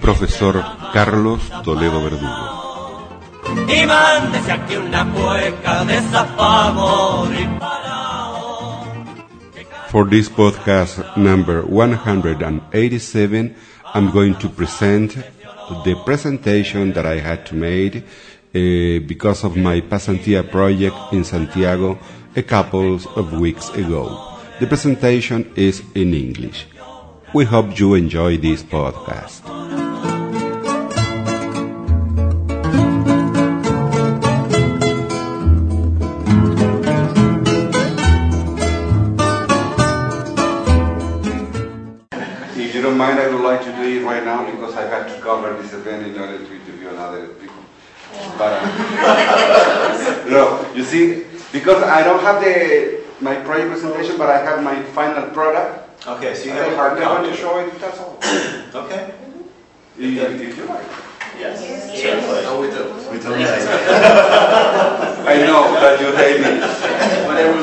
profesor Carlos Toledo Verdugo. Y mándese aquí una cueca de. For this podcast number 187, I'm going to present the presentation that I had to make uh, because of my Pasantia project in Santiago a couple of weeks ago. The presentation is in English. We hope you enjoy this podcast. But uh, no, you see, because I don't have the my project presentation, but I have my final product. Okay, so you I have a hard I want copy. to show it. That's all. Okay. If, if you like. Yes. Certainly. Oh, we do. We do. I know that you hate me.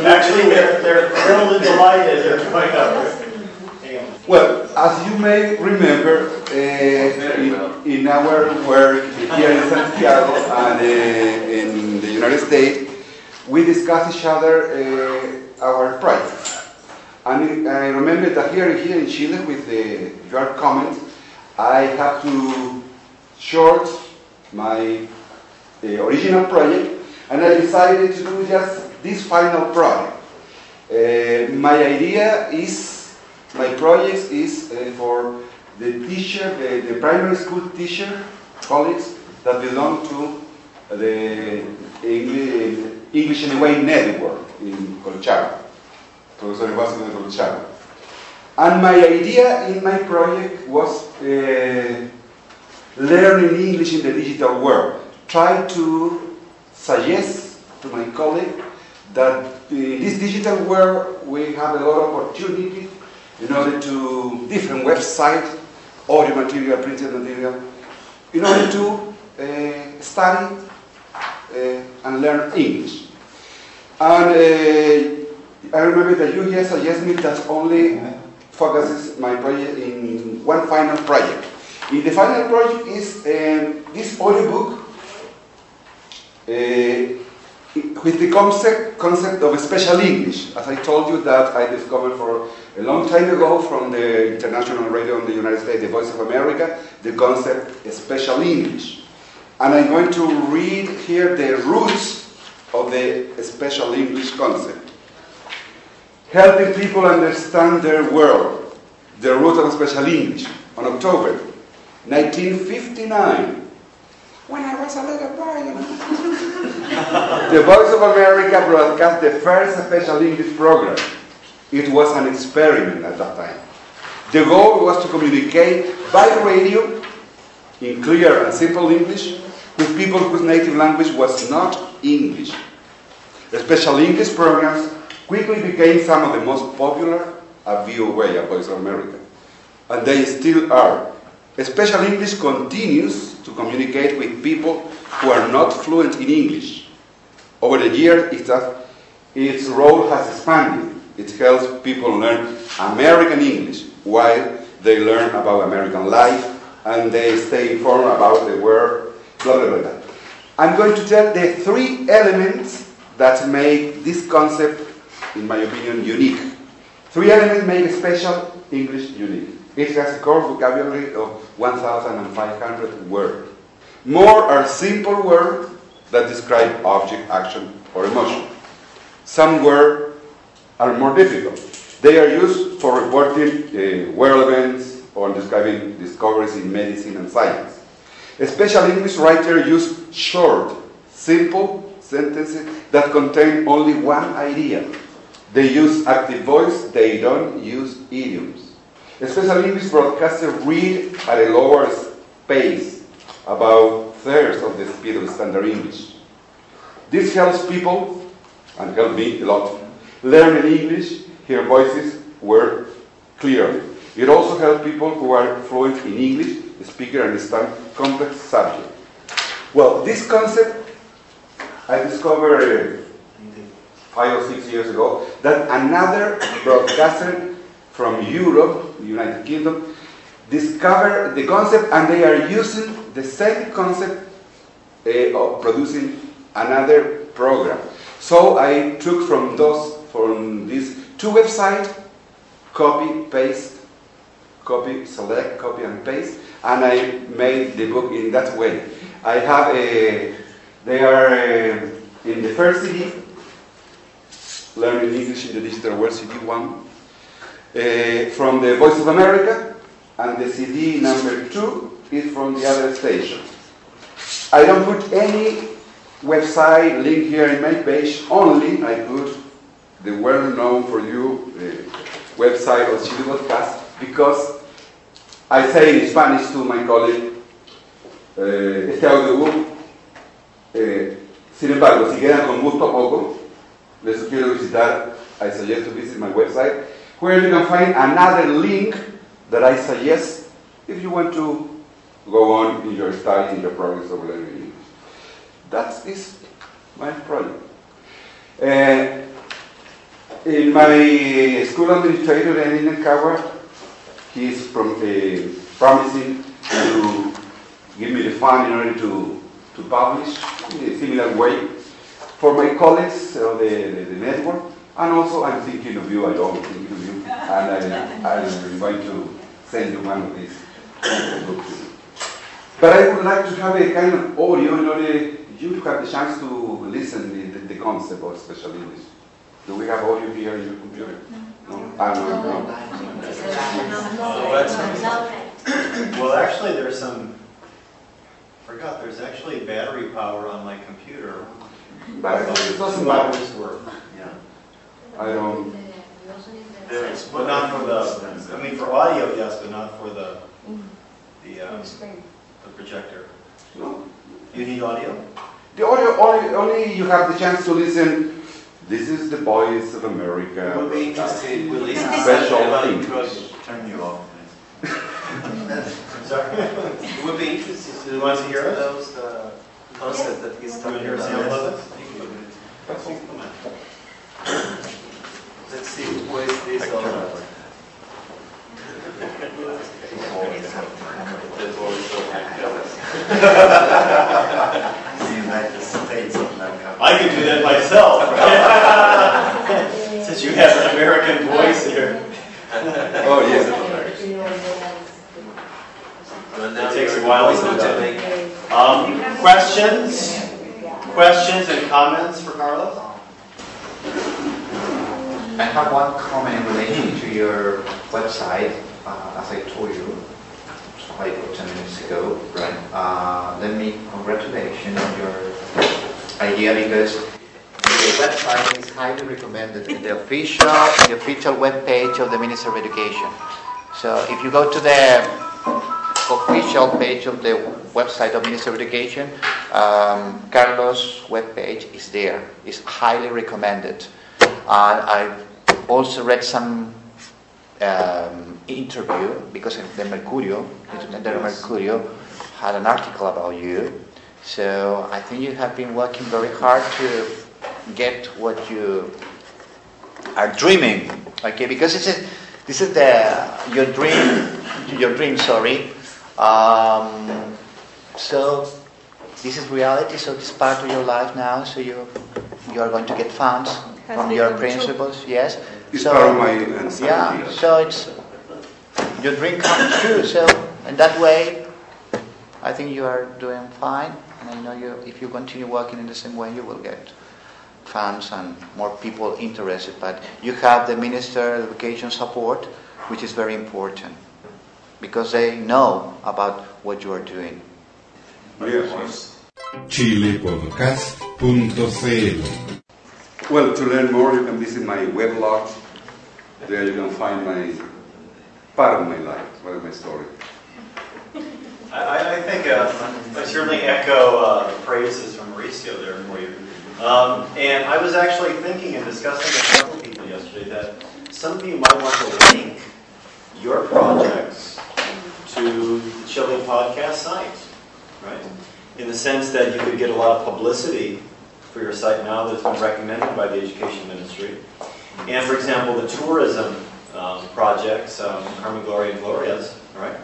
Actually, they're, they're thrilled and delighted they're going up. Well, as you may remember, uh, in, in our work here in Santiago and uh, in the United States, we discuss each other uh, our projects. And I remember that here, here in Chile, with the, your comment, I have to short my original project, and I decided to do just this final project. Uh, my idea is, my project is uh, for the teacher, the, the primary school teacher colleagues that belong to the English, in a Way network in Colchagua, de Colchagua. And my idea in my project was uh, learning English in the digital world. Try to suggest to my colleague that in this digital world we have a lot of opportunity in order to different websites, audio material, printed material, in order to uh, study uh, and learn English. And uh, I remember that you just suggested me that only focuses my project in one final project. In the final project is um, this audiobook uh, with the concept, concept of special English. As I told you that I discovered for a long time ago from the international radio in the United States, the Voice of America, the concept special English. And I'm going to read here the roots of the special English concept. Helping people understand their world, the root of special English, on October 1959. When I was a little boy, you know. the Voice of America broadcast the first special English program. It was an experiment at that time. The goal was to communicate by radio in clear and simple English with people whose native language was not English. Special English programs quickly became some of the most popular at VOA, at Voice of America. And they still are. Special English continues to communicate with people who are not fluent in English. Over the years, its role has expanded. It helps people learn American English while they learn about American life and they stay informed about the world, blah, blah, blah. I'm going to tell the three elements that make this concept, in my opinion, unique. Three elements make special English unique. It has a core vocabulary of 1,500 words. More are simple words that describe object, action, or emotion. Some words are more difficult. They are used for reporting uh, world events or describing discoveries in medicine and science. A special English writer use short, simple sentences that contain only one idea. They use active voice, they don't use idioms. Special English broadcasters read at a lower pace, about thirds of the speed of standard English. This helps people, and helped me a lot, learn in English, hear voices were clear. It also helps people who are fluent in English, speak and understand complex subjects. Well, this concept I discovered five or six years ago that another broadcaster from Europe, the United Kingdom, discovered the concept and they are using the same concept uh, of producing another program. So I took from those from these two websites, copy, paste, copy, select, copy and paste, and I made the book in that way. I have a, they are uh, in the first CD, Learning English in the Digital World, CD one, uh, from the Voice of America, and the CD number two is from the other station. I don't put any website link here in my page, only I put the well-known for you uh, website of Chile Podcast because I say in Spanish to my colleague, eh, este audiobook, eh, sin embargo, si quedan con gusto poco, les sugiero visitar, I suggest to visit my website, where you can find another link that I suggest if you want to go on in your study, in your progress of learning English. That is my project. Uh, in my school administrator, Lenin Kawa, he is from, uh, promising to give me the fund in order to, to publish in a similar way for my colleagues of the, the, the network. And also, I'm thinking of you, I always thinking of you, and I, I'm going to send you one of these books. But I would like to have a kind of audio in order you to have the chance to listen the, the, the concept of special English. Do we have audio here in your computer? No? Ah, no, no. Well, actually, there's some, forgot, there's actually battery power on my computer. But it doesn't Two matter. hours worth, yeah. I don't. There's, but not for the, I mean, for audio, yes, but not for the, the, um, the projector. No. You need audio? The audio only, only you have the chance to listen. This is the Voice of America. It would be interesting, will listen Special everybody thing. Turn you off, please. Sorry. It would be interesting to You want to hear us? those uh, concept that he's talking to hear a about. sample of it? Let's see, who is this? I can turn uh, it the voice of United States of America. I could do that myself. Since you have an American voice here. Oh, yes. Well, now It takes a you're while going to- to make- Um, questions? Questions and comments for Carlos? I have one comment relating to your website, uh, as I told you, like 10 minutes ago, right? Uh, Let me congratulate you on your idea because the website is highly recommended in the official, the official webpage of the Ministry of Education. So if you go to the official page of the website of Ministry of Education, um, Carlos' webpage is there. It's highly recommended. And I've also read some um, interview because the Mercurio, the Mercurio had an article about you. So I think you have been working very hard to get what you are dreaming. Okay, because this is this is the your dream, your dream. Sorry. Um, so this is reality. So this part of your life now. So you you are going to get funds Has from your become true. principals. Yes. It's So- part of my anxiety. yeah, so it's your dream comes true. So in that way, I think you are doing fine, and I know you. If you continue working in the same way, you will get funds and more people interested. But you have the Minister of Education support, which is very important because they know about what you are doing. Yes. chilepodcast.cl Well, to learn more, you can visit my weblog. There you can find my part of my life, part of my story. I- I, I think, uh, I certainly echo uh, the praises from Mauricio there for you. Um, And I was actually thinking and discussing with several people yesterday that some of you might want to link your projects to the Chile Podcast site, right? In the sense that you could get a lot of publicity for your site now that it's been recommended by the Education Ministry. And for example, the tourism um, projects, um, Carmen Gloria and Gloria's, right?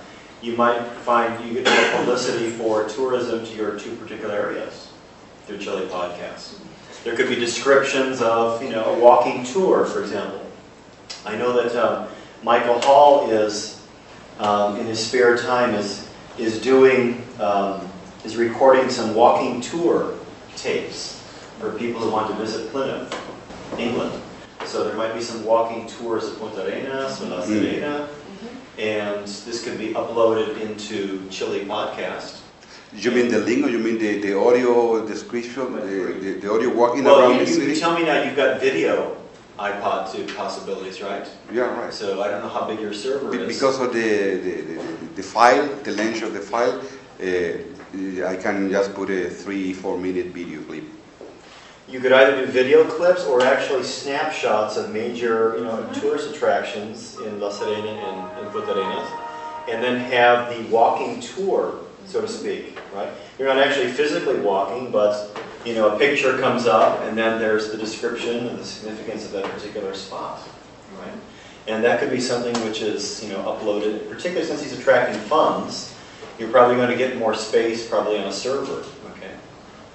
You might find you get more publicity for tourism to your two particular areas through Chile Podcasts. There could be descriptions of, you know, a walking tour, for example. I know that um, Michael Hall is, um, in his spare time, is is doing um, is recording some walking tour tapes for people who want to visit Plymouth, England. So there might be some walking tours of Punta Arenas or La Serena, and this could be uploaded into Chile Podcast. You mean the link or you mean the, the audio description, the, the, the audio walking Well, around you, the you, city? you tell me now you've got video iPod to possibilities, right? Yeah, right. So I don't know how big your server Be- is. Because of the, the, the, the file, the length of the file, uh, Uh, I can just put a three, four minute video clip. You could either do video clips or actually snapshots of major, you know, mm-hmm. tourist attractions in La Serena and, and Punta Arenas, and then have the walking tour, so to speak, right? You're not actually physically walking, but, you know, a picture comes up, and then there's the description and the significance of that particular spot, right? And that could be something which is, you know, uploaded, particularly since he's attracting funds, you're probably going to get more space, probably on a server, okay?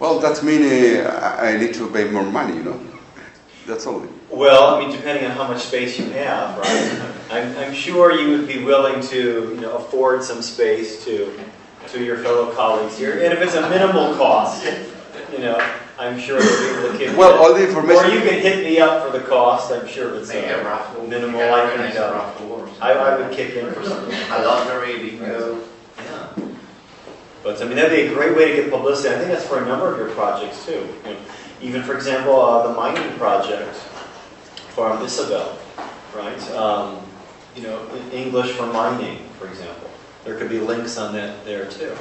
Well, that means uh, I I need to pay more money, you know. That's all. Well, I mean, depending on how much space you have, right? I'm, I'm sure you would be willing to, you know, afford some space to, to your fellow colleagues here. And if it's a minimal cost, you know, I'm sure they'll be able to kick Well, in. all the information. Or you can hit me up for the cost, I'm sure if it's Make a a raffle. minimal, You I can, a uh, raffle or I, I would kick in for something. A lottery, bingo. Yeah. But I mean, that'd be a great way to get publicity. I think that's for a number of your projects too. You know, even for example, uh, the mining project from Isabel, right? Um, you know, English for mining, for example. There could be links on that there too.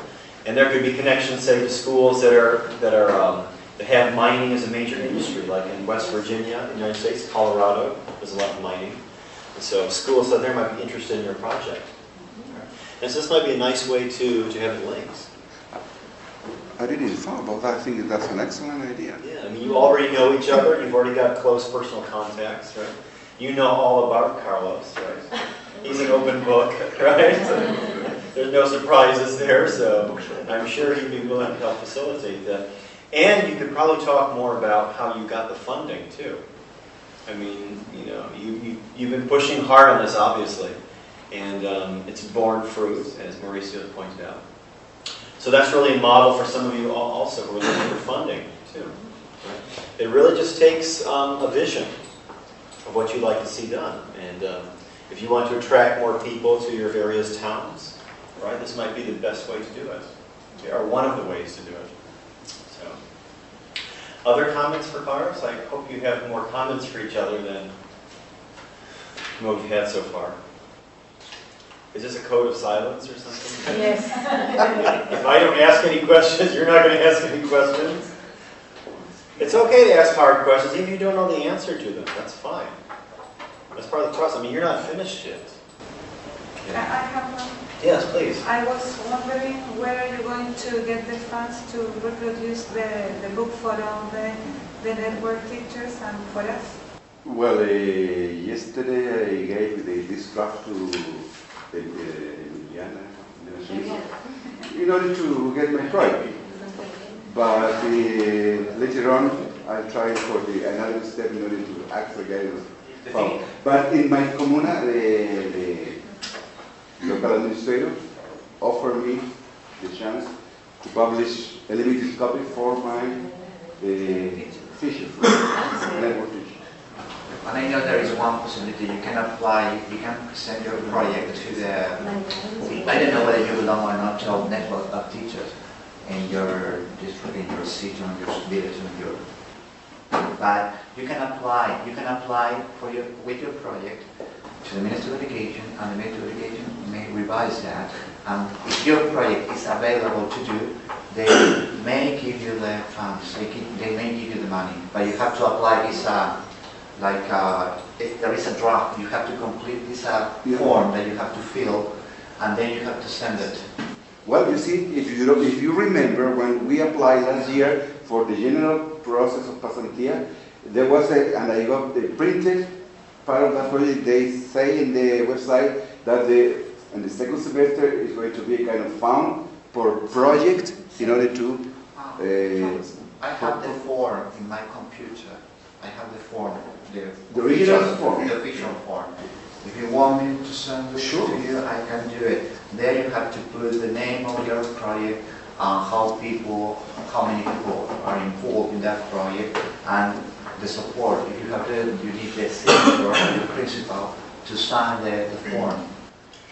And there could be connections, say, to schools that are that are um, that have mining as a major industry, like in West Virginia, in the United States, Colorado, there's a lot of mining. And so schools out there might be interested in your project. And so this might be a nice way to, to have the links. I didn't thought about that. I think that's an excellent idea. Yeah, I mean, you already know each other, you've already got close personal contacts, right? You know all about Carlos, right? He's an open book, right? There's no surprises there, so I'm sure he'd be willing to help facilitate that. And you could probably talk more about how you got the funding too. I mean, you know, you, you, you've been pushing hard on this, obviously, and um, it's borne fruit, as Mauricio pointed out. So that's really a model for some of you also who are looking for funding too. It really just takes um, a vision of what you'd like to see done. And um, if you want to attract more people to your various towns, right, this might be the best way to do it, or one of the ways to do it. So, other comments for Carlos? I hope you have more comments for each other than what we've had so far. Is this a code of silence or something? Yes. If I don't ask any questions, you're not going to ask any questions? It's okay to ask hard questions, even if you don't know the answer to them. That's fine. That's part of the process. I mean, you're not finished yet. I I have one. Yes, please. I was wondering where are you going to get the funds to reproduce the, the book for all the, the network teachers and for us? Well, uh, yesterday I gave the, this draft to Emiliana in order to get my project. But uh, later on, I'll try for the another step in order to actually get it. found. But in my comuna, the, the local administrator offered me the chance to publish a limited copy for my uh, teacher, network teacher. And I know there is one possibility, you can apply, you can send your project to the, I don't know whether you belong or not to network of teachers, and you're just putting your city, on your videos on your, but you can apply, you can apply for your, with your project to the Ministry of Education, and the Ministry of Education may revise that. And if your project is available to do, they may give you the funds, they, they may give you the money, but you have to apply this, uh, like, uh, if there is a draft, you have to complete this uh, Yeah. form that you have to fill, and then you have to send it. Well, you see, if you, if you remember, when we applied last year for the general process of pasantía, there was a, and I got the printed part of that project, they say in the website that the, in the second semester is going to be a kind of fund for project in order to, uh, I have the form in my computer. I have the form, the. The original official- form? The official form. If you want me to send it Sure. to you, I can do it. There you have to put the name of your project, and how people, how many people are involved in that project, and the support. If you have the, you need the signature of the principal to sign the, the form.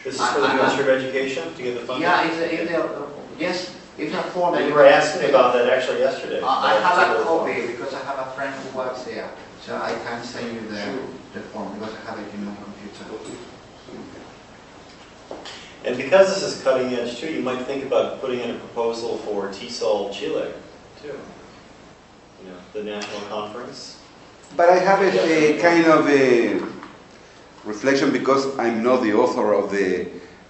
This is for the Ministry of Education to get the funding? Yeah, it's, a- it's, a- yes, it's a form that You you. were asking me about that actually yesterday. Uh, I have a copy because I have a friend who works there, so I can send you the, the form because I have it in my computer. And because this is cutting edge too, you might think about putting in a proposal for TESOL Chile too. You know, the national conference. But I have a, a kind of a reflection because I'm not the author of the,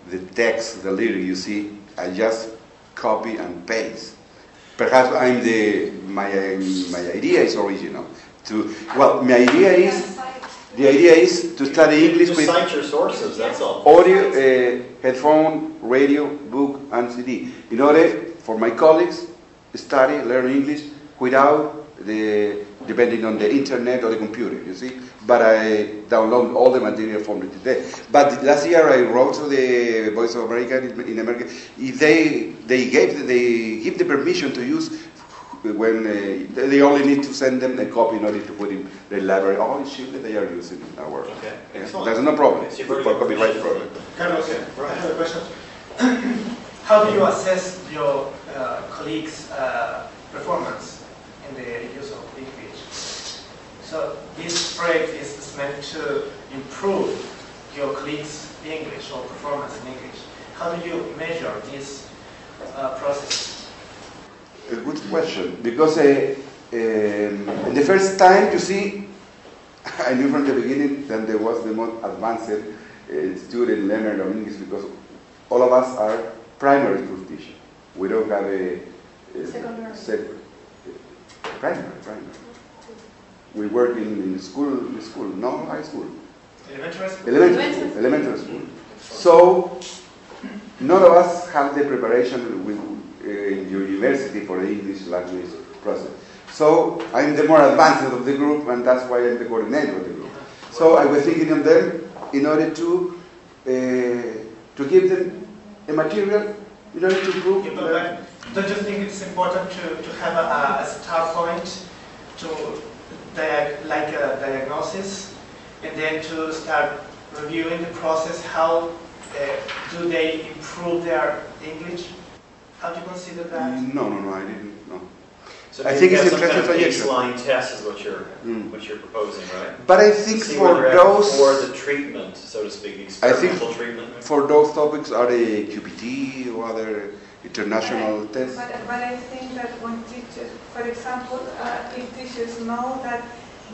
the text, the lyric, you see. I just copy and paste. Perhaps I'm the, my, my idea is original. To, well, my idea is, the idea is to study English Just with cite your sources, that's all. audio, uh, headphone, radio, book, and CD. In order for my colleagues study, learn English without the depending on the internet or the computer. You see, but I download all the material from the today. But last year I wrote to the Voice of America in in America. If they they gave they give the permission to use. When uh, they only need to send them a copy in order to put in the library. Oh, in Chile they are using our. Okay, Yeah, excellent. There's no problem So you've for copyright problem. Carlos, Okay, I right. have a question. How do you assess your uh, colleagues' uh, performance in the use of English? So this project is meant to improve your colleagues' English or performance in English. How do you measure this uh, process? A good question, because uh, um, the first time, you see, I knew from the beginning that there was the most advanced uh, student learner of English because all of us are primary school teachers. We don't have a, a Secondary. sec- primary, primary. We work in, in school, in school, no high school. Elementary school? Elementary school, elementary school. So, none of us have the preparation with, uh, in university for the English language process. So, I'm the more advanced of the group, and that's why I'm the coordinator of the group. So, I was thinking of them in order to uh, to give them a material in order to improve. Yeah, like, don't you think it's important to, to have a, a start point to dia- like a diagnosis and then to start reviewing the process how uh, do they improve their English? How do you consider that? No, no, no, I didn't. No. So I think it's have some kind of interesting suggestion. baseline test is what you're, Mm. what you're proposing, right? But I To think see for where they're at those Before the treatment, so to speak, the I think experimental treatment. for those topics are the QPT or other international But tests. But, but I think that when teachers, for example, uh, if teachers know that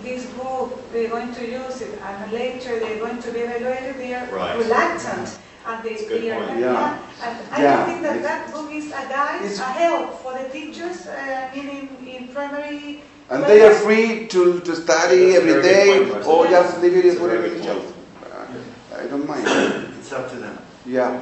this book, they're going to use it, and later they're going to be evaluated, they are Right. reluctant. And they, That's a good they are. Yeah. And I Yeah, don't think that it's- that book is a guide, a help for the teachers, uh, meaning in primary. And they are free to, to study That's a every very good day point, Marcelo. or just leave it That's as whatever good it point. is. Uh, I don't mind. It's up to them. Yeah.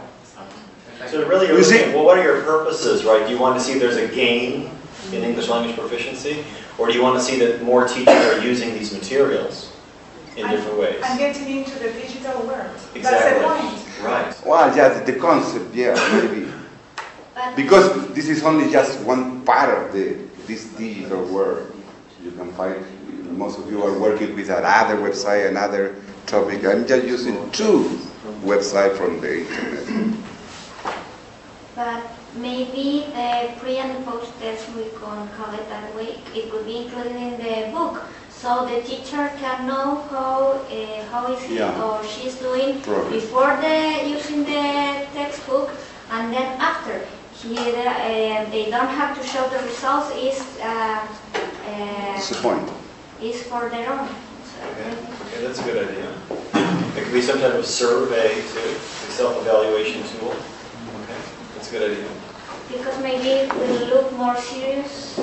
So really, you're see- looking at, well, what are your purposes, right? Do you want to see if there's a gain in English language proficiency? Or do you want to see that more teachers are using these materials in different ways? And getting into the digital world. That's the Exactly. point. Right. Well, yeah, the, the concept, yeah, maybe. But Because this is only just one part of the this digital world. You can find, most of you are working with another website, another topic. I'm just using two websites from the internet. But maybe the pre and post test, we can call it that way, it could be included in the book. So the teacher can know how uh, how is he Yeah. or she's doing Probably. before the using the textbook, and then after. He, uh, they don't have to show the results. Is uh, That's the uh, point. is for their own. So, Okay, okay, that's a good idea. It could be some type of survey too, a self-evaluation tool. Okay, that's a good idea. Because maybe it will look more serious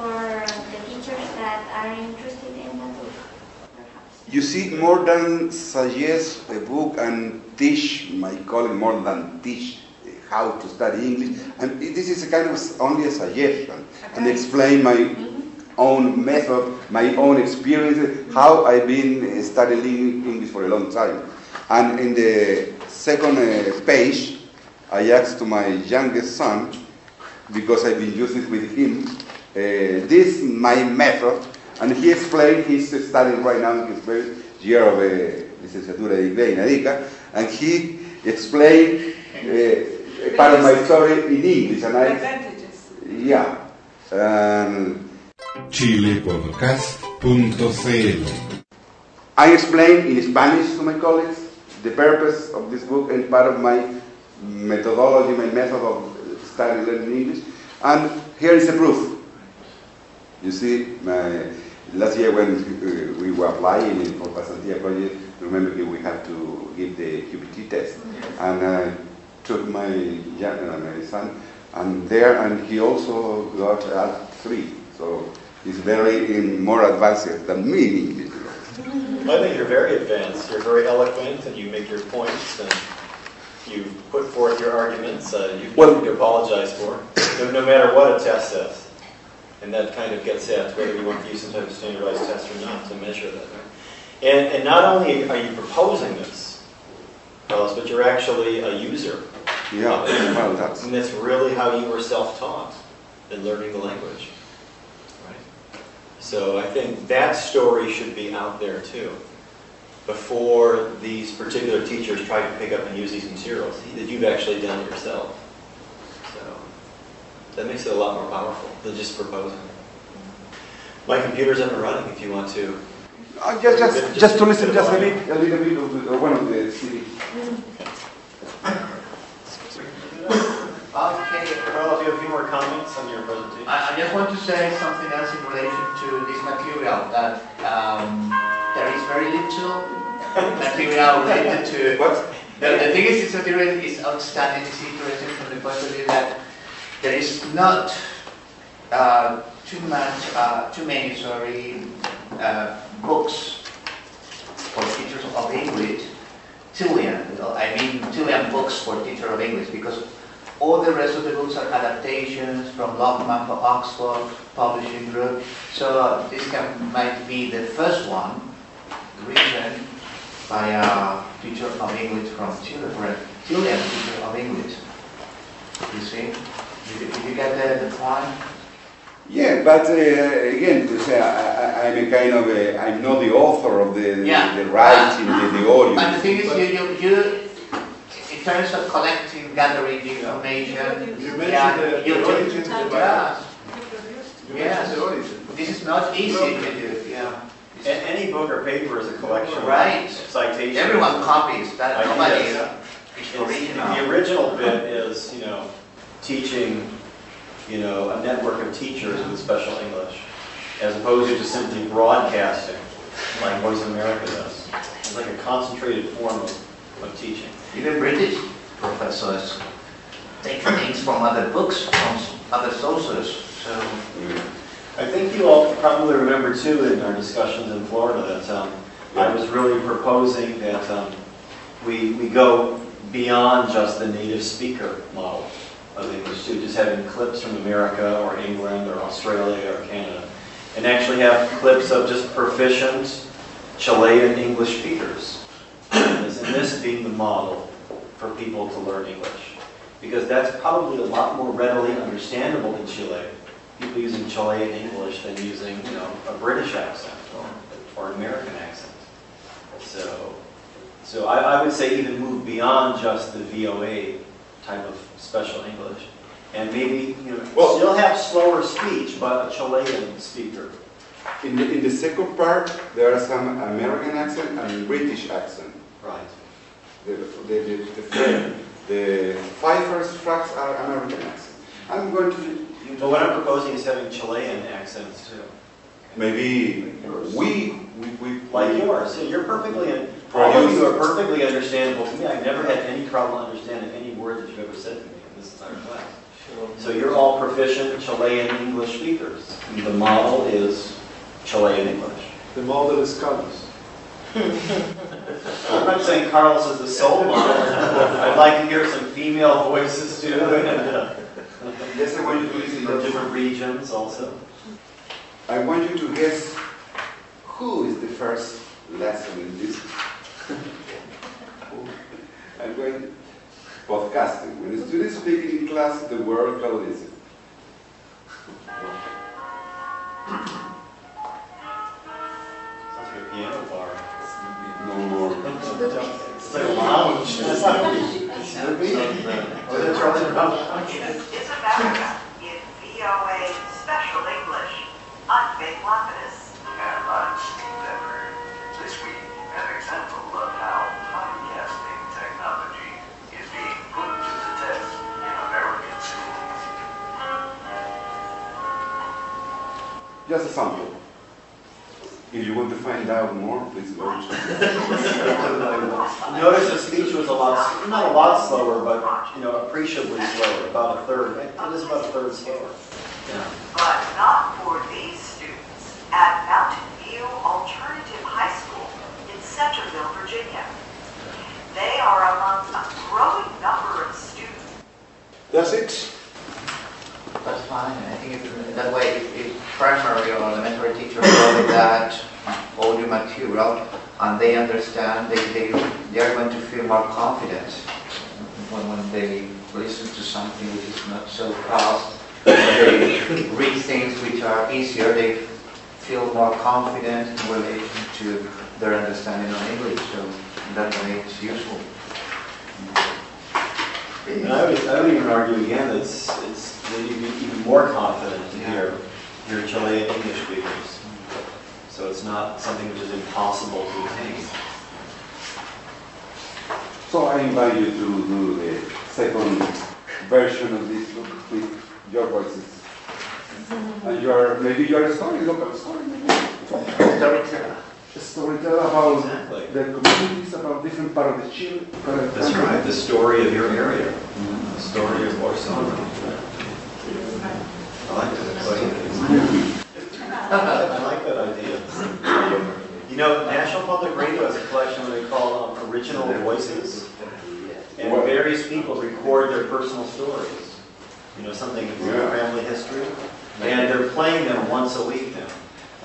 for the teachers that are interested in that book, perhaps. You see, more than suggest a book and teach my colleague, more than teach how to study English. And this is a kind of only a suggestion and explain my own method, my own experience, how I've been studying English for a long time. And in the second uh, page, I asked to my youngest son, because I've been using it with him, this my method, and he explained he's studying right now in his first year of uh, licenciatura de inglés in ADICA, and he explained uh, part of my story in English, and I, advantages. yeah. Um, chilepodcast.cl I explained in Spanish to my colleagues the purpose of this book and part of my methodology, my method of studying learning English. And here is the proof. You see, my, last year when uh, we were applying for Pasantia project, remember we had to give the QPT test. And I took my, uh, my son and there, and he also got at three. So he's very in more advanced than me in English. I think you're very advanced. You're very eloquent, and you make your points, and you put forth your arguments. Uh, you Well- you apologize for, no, no matter what a test says. And that kind of gets at whether we want to use some type of standardized test or not to measure that. And, and not only are you proposing this, Carlos, but you're actually a user. Yeah, well, that's And that's really how you were self-taught in learning the language. Right? So I think that story should be out there too. Before these particular teachers try to pick up and use these materials, that you've actually done it yourself. So that makes it a lot more powerful than just proposing. My computer's up and running if you want to. Uh, just, just, just to listen just a bit, a little bit of the, one of the CD. Okay, Carlos, you have a few more comments on your presentation? I, I just want to say something else in relation to this material, that um, there is very little material related to... What? The, the thing is, this material is outstanding, it's interesting from the point of view that there is not uh, too much, uh, too many, sorry, uh, books for teachers of English, Chilean, I mean Chilean books for teacher of English, because all the rest of the books are adaptations from Longman for Oxford Publishing Group. So this can, might be the first one written by a teacher of English from Chile, for a teacher of English. You see? Did you, did you get the, the point? Yeah, but uh, again, to say, I, I, I'm a kind of a, I'm not the author of the, Yeah. the, the writing, the, the audio. But the thing is, you, you, you, in terms of collecting, gathering the information, You yeah, mentioned the you the do- origin of the Bible. yeah, You Yes. the origin. this is not easy to do, yeah. Any book or paper is a collection Right. of citations. Everyone copies, that nobody Ideas. is It's- original. The original bit is, you know, teaching, you know, a network of teachers with special English, as opposed to just simply broadcasting, like Voice of America does. It's like a concentrated form of, of teaching. Even British professors take things from other books, from other sources, so. I think you all probably remember too in our discussions in Florida that um, I was really proposing that um, we, we go beyond just the native speaker model of English too, just having clips from America or England or Australia or Canada, and actually have clips of just proficient Chilean English speakers. And this- being the model for people to learn English. Because that's probably a lot more readily understandable in Chile people using Chilean English than using, you know, a British accent or, or an American accent. So, so I, I would say even move beyond just the VOA type of special English. And maybe, you know, Well- still have slower speech, but a Chilean speaker In the, in the second part, there are some American accent and British accent. Right. The, the, the, the, the, five first tracks are American accent. I'm going to But what I'm proposing is having Chilean accents too. maybe we we, we Like yours, so you're perfectly, all of you are perfectly understandable to me. I've never had any problem understanding any word that you've ever said to me in this entire class. So you're all proficient Chilean English speakers. The model is Chilean English. The model is Carlos. I'm not saying Carlos is the sole model. I'd like to hear some female voices too. Yes, I want you to listen From different regions also. I want you to guess who is the first lesson in this. I'm going podcasting. When the students speak in class, the word can primary or elementary teachers follow that audio material and they understand, they, they, they are going to feel more confident when, when they listen to something which is not so fast. They read things which are easier, they feel more confident in relation to their understanding of English. So that way, it's useful. And I would, I would even argue again, that it's, it's maybe even more confident to hear, hear Chilean English speakers. So it's not something which is impossible to attain. So I invite you to do the second version of this book with your voices. And uh, your, maybe your story, local story. Storyteller. A storyteller about Exactly. the communities, about different part of the Chile. That's right, the story of your area, the story of Orsona. Mm-hmm. I like that. I like that idea. You know, National Public Radio has a collection that they call um, Original Voices. And various people record their personal stories. You know, something from their Yeah. family history. And they're playing them once a week now.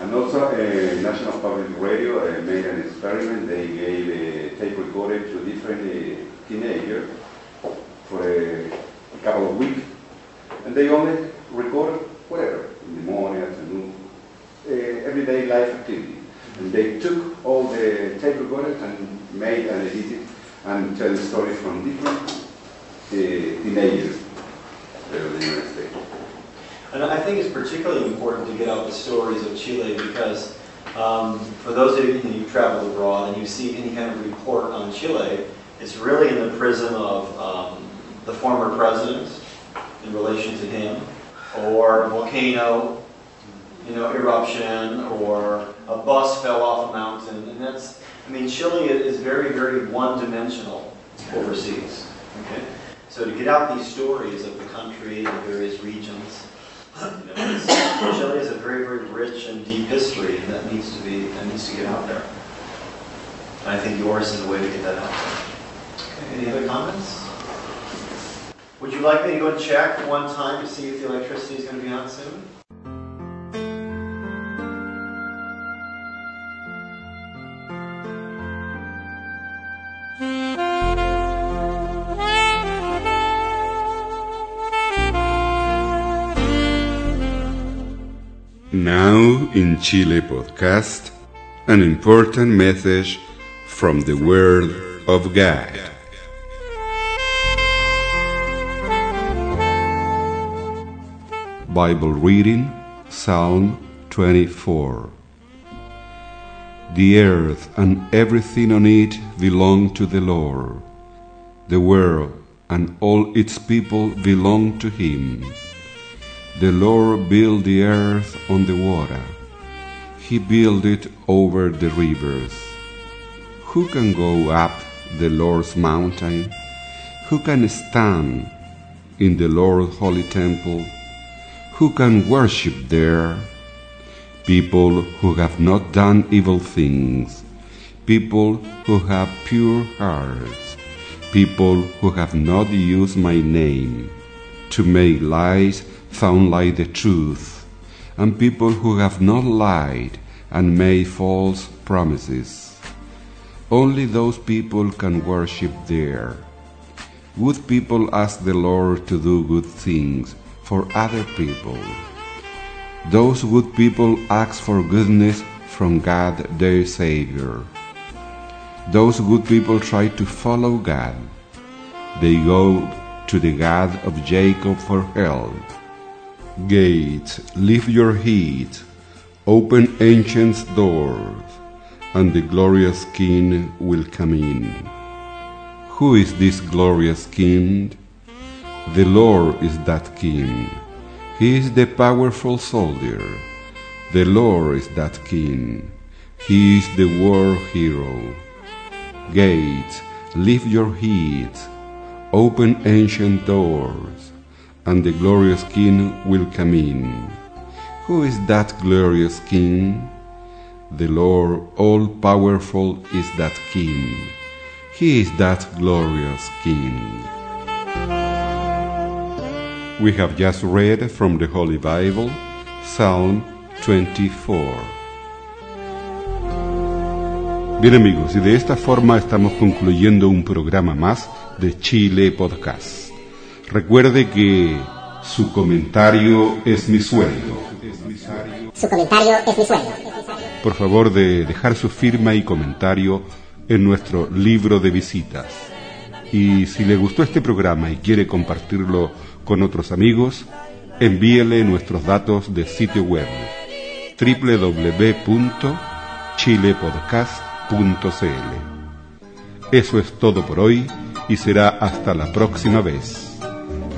And also, uh, National Public Radio uh, made an experiment. They gave a tape recorder to different uh, teenagers for a, couple of weeks. And they only recorded whatever, in the morning, afternoon, uh, everyday life activity. And they took all the tape recorders and made and edited and tell stories from different uh, teenagers of the United States. And I think it's particularly important to get out the stories of Chile because um, for those of you who travel abroad and you see any kind of report on Chile, it's really in the prism of um, the former president in relation to him, or volcano, you know, eruption, or a bus fell off a mountain, and that's, I mean, Chile is very, very one-dimensional overseas. Okay, so to get out these stories of the country and various regions, you know, Chile has a very, very rich and deep history, and that needs to be, that needs to get out there. And I think yours is a way to get that out there. Okay, any other comments? Would you like me to go and check one time to see if the electricity is going to be on soon? Now in Chile podcast, an important message from the Word of God. Bible reading, Psalm 24. The earth and everything on it belong to the Lord. The world and all its people belong to him. The Lord built the earth on the water. He built it over the rivers. Who can go up the Lord's mountain? Who can stand in the Lord's holy temple? Who can worship there? People who have not done evil things, people who have pure hearts, people who have not used my name to make lies sound like the truth, and people who have not lied and made false promises. Only those people can worship there. Good people ask the Lord to do good things for other people. Those good people ask for goodness from God their Savior. Those good people try to follow God. They go to the God of Jacob for help. Gates, lift your head, open ancient doors, and the glorious King will come in. Who is this glorious King? The Lord is that King. He is the powerful soldier. The Lord is that King. He is the war hero. Gates, lift your heads, open ancient doors, and the glorious King will come in. Who is that glorious King? The Lord all powerful is that King. He is that glorious King. We have just read from the Holy Bible Psalm 24. Bien amigos, y de esta forma estamos concluyendo un programa más de Chile Podcast. Recuerde que su comentario es mi sueldo. Su comentario es mi sueldo. Por favor de dejar su firma y comentario en nuestro libro de visitas. Y si le gustó este programa y quiere compartirlo con otros amigos, envíele nuestros datos de sitio web www.chilepodcast.cl. Eso es todo por hoy y será hasta la próxima vez.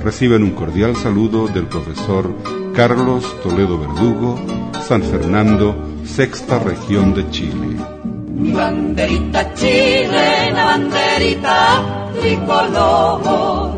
Reciban un cordial saludo del profesor Carlos Toledo Verdugo, San Fernando, sexta región de Chile. Banderita chilena, banderita tricolor